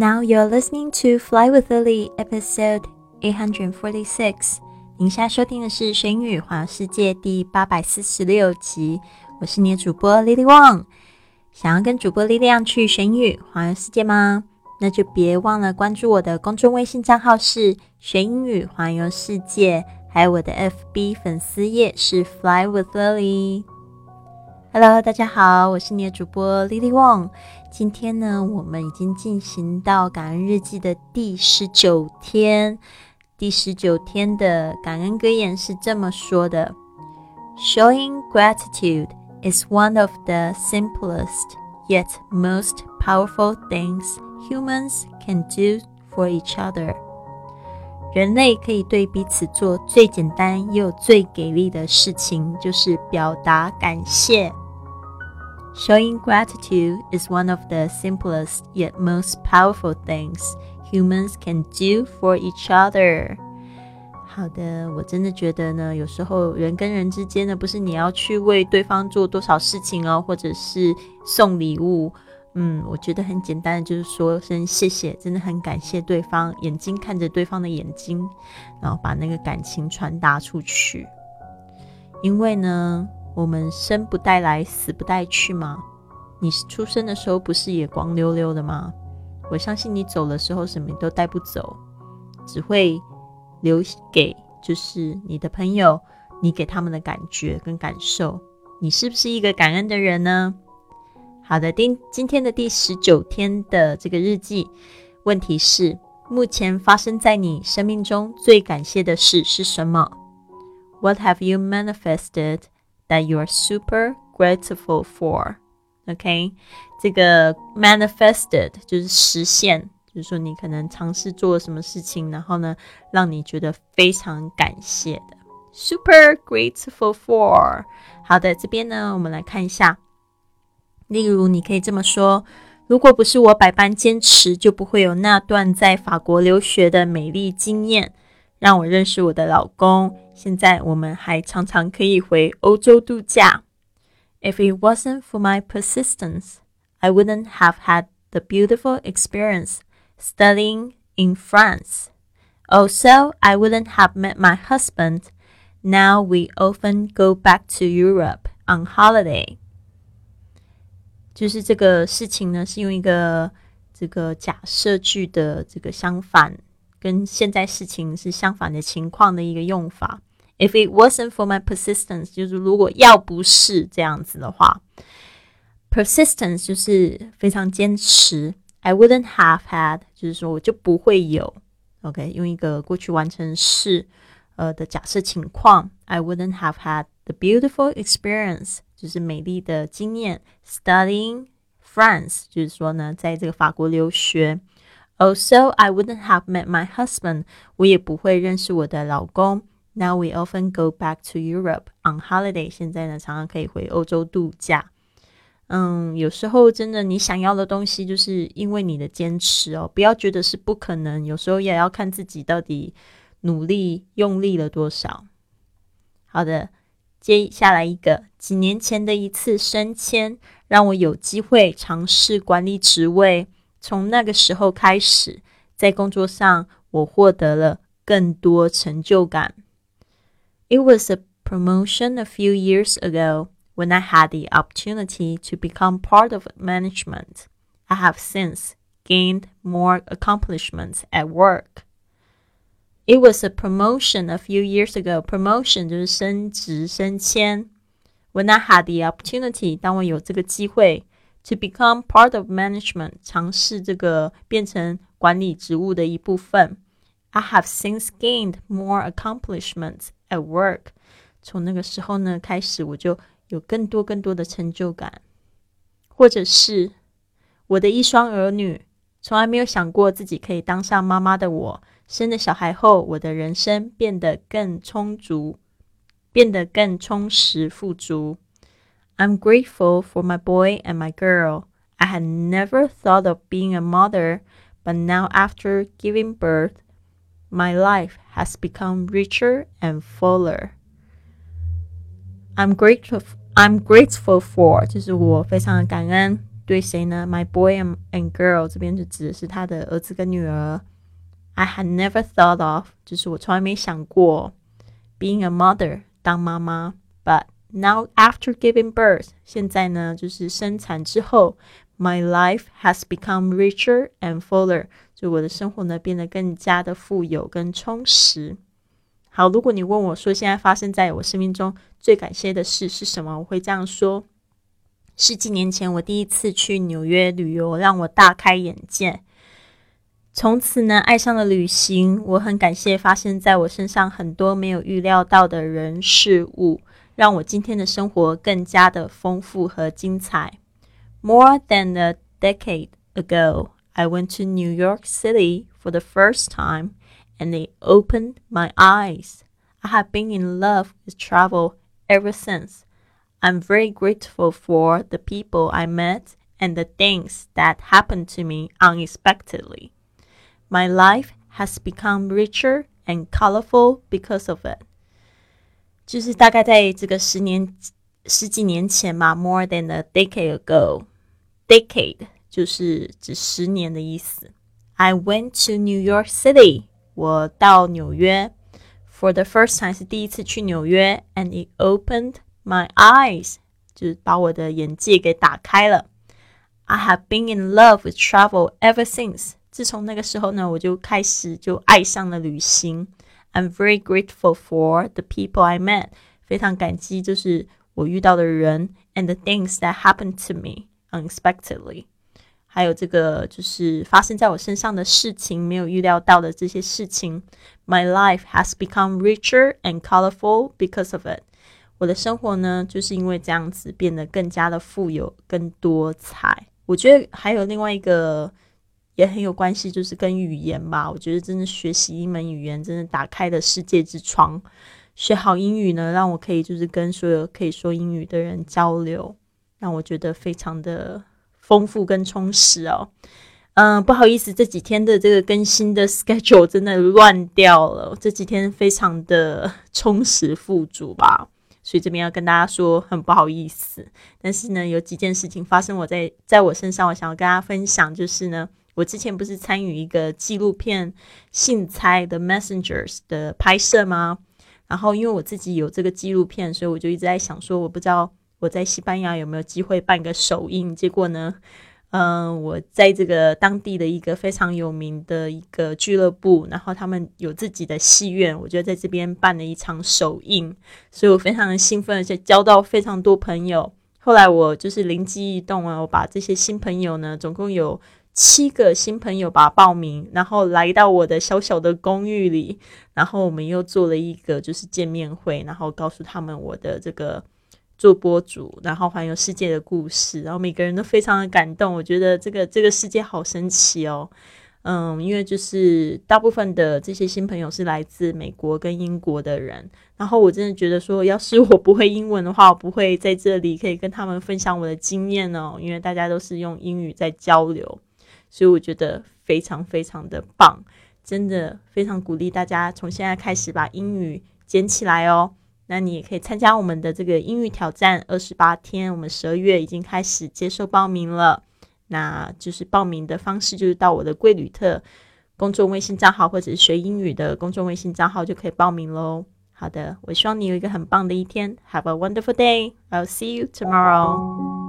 Now you're listening to Fly with Lily, episode eight hundred forty-six. 您现在收听的是《神语环游世界》第八百四十六集。我是你的主播 Lily Wang。想要跟主播力量去神语环游世界吗？那就别忘了关注我的公众微信账号是“学英语环游世界”，还有我的 FB 粉丝页是 “Fly with Lily”。Hello，大家好，我是你的主播 Lily Wang。今天呢，我们已经进行到感恩日记的第十九天。第十九天的感恩格言是这么说的：“Showing gratitude is one of the simplest yet most powerful things humans can do for each other。”人类可以对彼此做最简单又最给力的事情，就是表达感谢。Showing gratitude is one of the simplest yet most powerful things humans can do for each other. 好的，我真的觉得呢，有时候人跟人之间呢，不是你要去为对方做多少事情哦，或者是送礼物，嗯，我觉得很简单的，就是说声谢谢，真的很感谢对方，眼睛看着对方的眼睛，然后把那个感情传达出去，因为呢。我们生不带来，死不带去吗？你出生的时候不是也光溜溜的吗？我相信你走的时候什么都带不走，只会留给就是你的朋友，你给他们的感觉跟感受。你是不是一个感恩的人呢？好的，今今天的第十九天的这个日记，问题是：目前发生在你生命中最感谢的事是什么？What have you manifested? That you are super grateful for, OK？这个 manifested 就是实现，就是说你可能尝试做了什么事情，然后呢，让你觉得非常感谢的。Super grateful for。好的，这边呢，我们来看一下。例如，你可以这么说：如果不是我百般坚持，就不会有那段在法国留学的美丽经验。让我认识我的老公。现在我们还常常可以回欧洲度假。If it wasn't for my persistence, I wouldn't have had the beautiful experience studying in France. Also, I wouldn't have met my husband. Now we often go back to Europe on holiday. 就是这个事情呢，是用一个这个假设句的这个相反 跟现在事情是相反的情况的一个用法。If it wasn't for my persistence，就是如果要不是这样子的话，persistence 就是非常坚持。I wouldn't have had，就是说我就不会有。OK，用一个过去完成式呃的假设情况，I wouldn't have had the beautiful experience，就是美丽的经验。Studying France，就是说呢，在这个法国留学。Also, I wouldn't have met my husband. 我也不会认识我的老公。Now we often go back to Europe on holiday. 现在呢，常常可以回欧洲度假。嗯，有时候真的，你想要的东西，就是因为你的坚持哦。不要觉得是不可能，有时候也要看自己到底努力用力了多少。好的，接下来一个，几年前的一次升迁，让我有机会尝试管理职位。从那个时候开始，在工作上我获得了更多成就感。It was a promotion a few years ago when I had the opportunity to become part of management. I have since gained more accomplishments at work. It was a promotion a few years ago. Promotion 就是升职升迁。When I had the opportunity，当我有这个机会 to become part of management，尝试这个变成管理职务的一部分。I have since gained more accomplishments at work。从那个时候呢开始，我就有更多更多的成就感。或者是我的一双儿女，从来没有想过自己可以当上妈妈的我，生了小孩后，我的人生变得更充足，变得更充实富足。I'm grateful for my boy and my girl. I had never thought of being a mother, but now after giving birth, my life has become richer and fuller. I'm grateful. I'm grateful for 就是我非常感恩 对谁呢？My boy and and girl 这边就指的是他的儿子跟女儿。I had never thought of，就是我从来没想过 being a mother 当妈妈。But now after giving birth，现在呢就是生产之后，my life has become richer and fuller，就我的生活呢变得更加的富有跟充实。好，如果你问我说现在发生在我生命中最感谢的事是什么，我会这样说：十几年前我第一次去纽约旅游，让我大开眼界。从此呢，爱上了旅行。我很感谢发生在我身上很多没有预料到的人事物，让我今天的生活更加的丰富和精彩。More than a decade ago, I went to New York City for the first time, and it opened my eyes. I have been in love with travel ever since. I'm very grateful for the people I met and the things that happened to me unexpectedly. My life has become richer and colorful because of it。就是大概在这个十年、十几年前嘛，more than a decade ago。decade 就是指十年的意思。I went to New York City。我到纽约，for the first time 是第一次去纽约，and it opened my eyes，就是把我的眼界给打开了。I have been in love with travel ever since。 自从那个时候呢，我就开始就爱上了旅行。I'm very grateful for the people I met，非常感激就是我遇到的人，and the things that happened to me unexpectedly，还有这个就是发生在我身上的事情，没有预料到的这些事情。My life has become richer and colorful because of it。我的生活呢，就是因为这样子变得更加的富有、更多彩。我觉得还有另外一个。 也很有关系，就是跟语言吧。我觉得真的学习一门语言，真的打开了世界之窗。学好英语呢，让我可以就是跟所有可以说英语的人交流，让我觉得非常的丰富跟充实哦。嗯，不好意思，这几天的这个更新的 schedule 真的乱掉了。这几天非常的充实富足吧，所以这边要跟大家说很不好意思。但是呢，有几件事情发生我在在我身上，我想要跟大家分享，就是呢。我之前不是参与一个纪录片《信猜的 Messengers》的拍摄吗？然后因为我自己有这个纪录片，所以我就一直在想说，我不知道我在西班牙有没有机会办个首映。结果呢，嗯，我在这个当地的一个非常有名的一个俱乐部，然后他们有自己的戏院，我就在这边办了一场首映，所以我非常的兴奋，而且交到非常多朋友。后来我就是灵机一动啊，我把这些新朋友呢，总共有。七个新朋友吧报名，然后来到我的小小的公寓里，然后我们又做了一个就是见面会，然后告诉他们我的这个做播主，然后环游世界的故事，然后每个人都非常的感动。我觉得这个这个世界好神奇哦，嗯，因为就是大部分的这些新朋友是来自美国跟英国的人，然后我真的觉得说，要是我不会英文的话，我不会在这里可以跟他们分享我的经验哦，因为大家都是用英语在交流。所以我觉得非常非常的棒，真的非常鼓励大家从现在开始把英语捡起来哦。那你也可以参加我们的这个英语挑战二十八天，我们十二月已经开始接受报名了。那就是报名的方式就是到我的贵旅特公众微信账号或者是学英语的公众微信账号就可以报名喽。好的，我希望你有一个很棒的一天，Have a wonderful day. I'll see you tomorrow.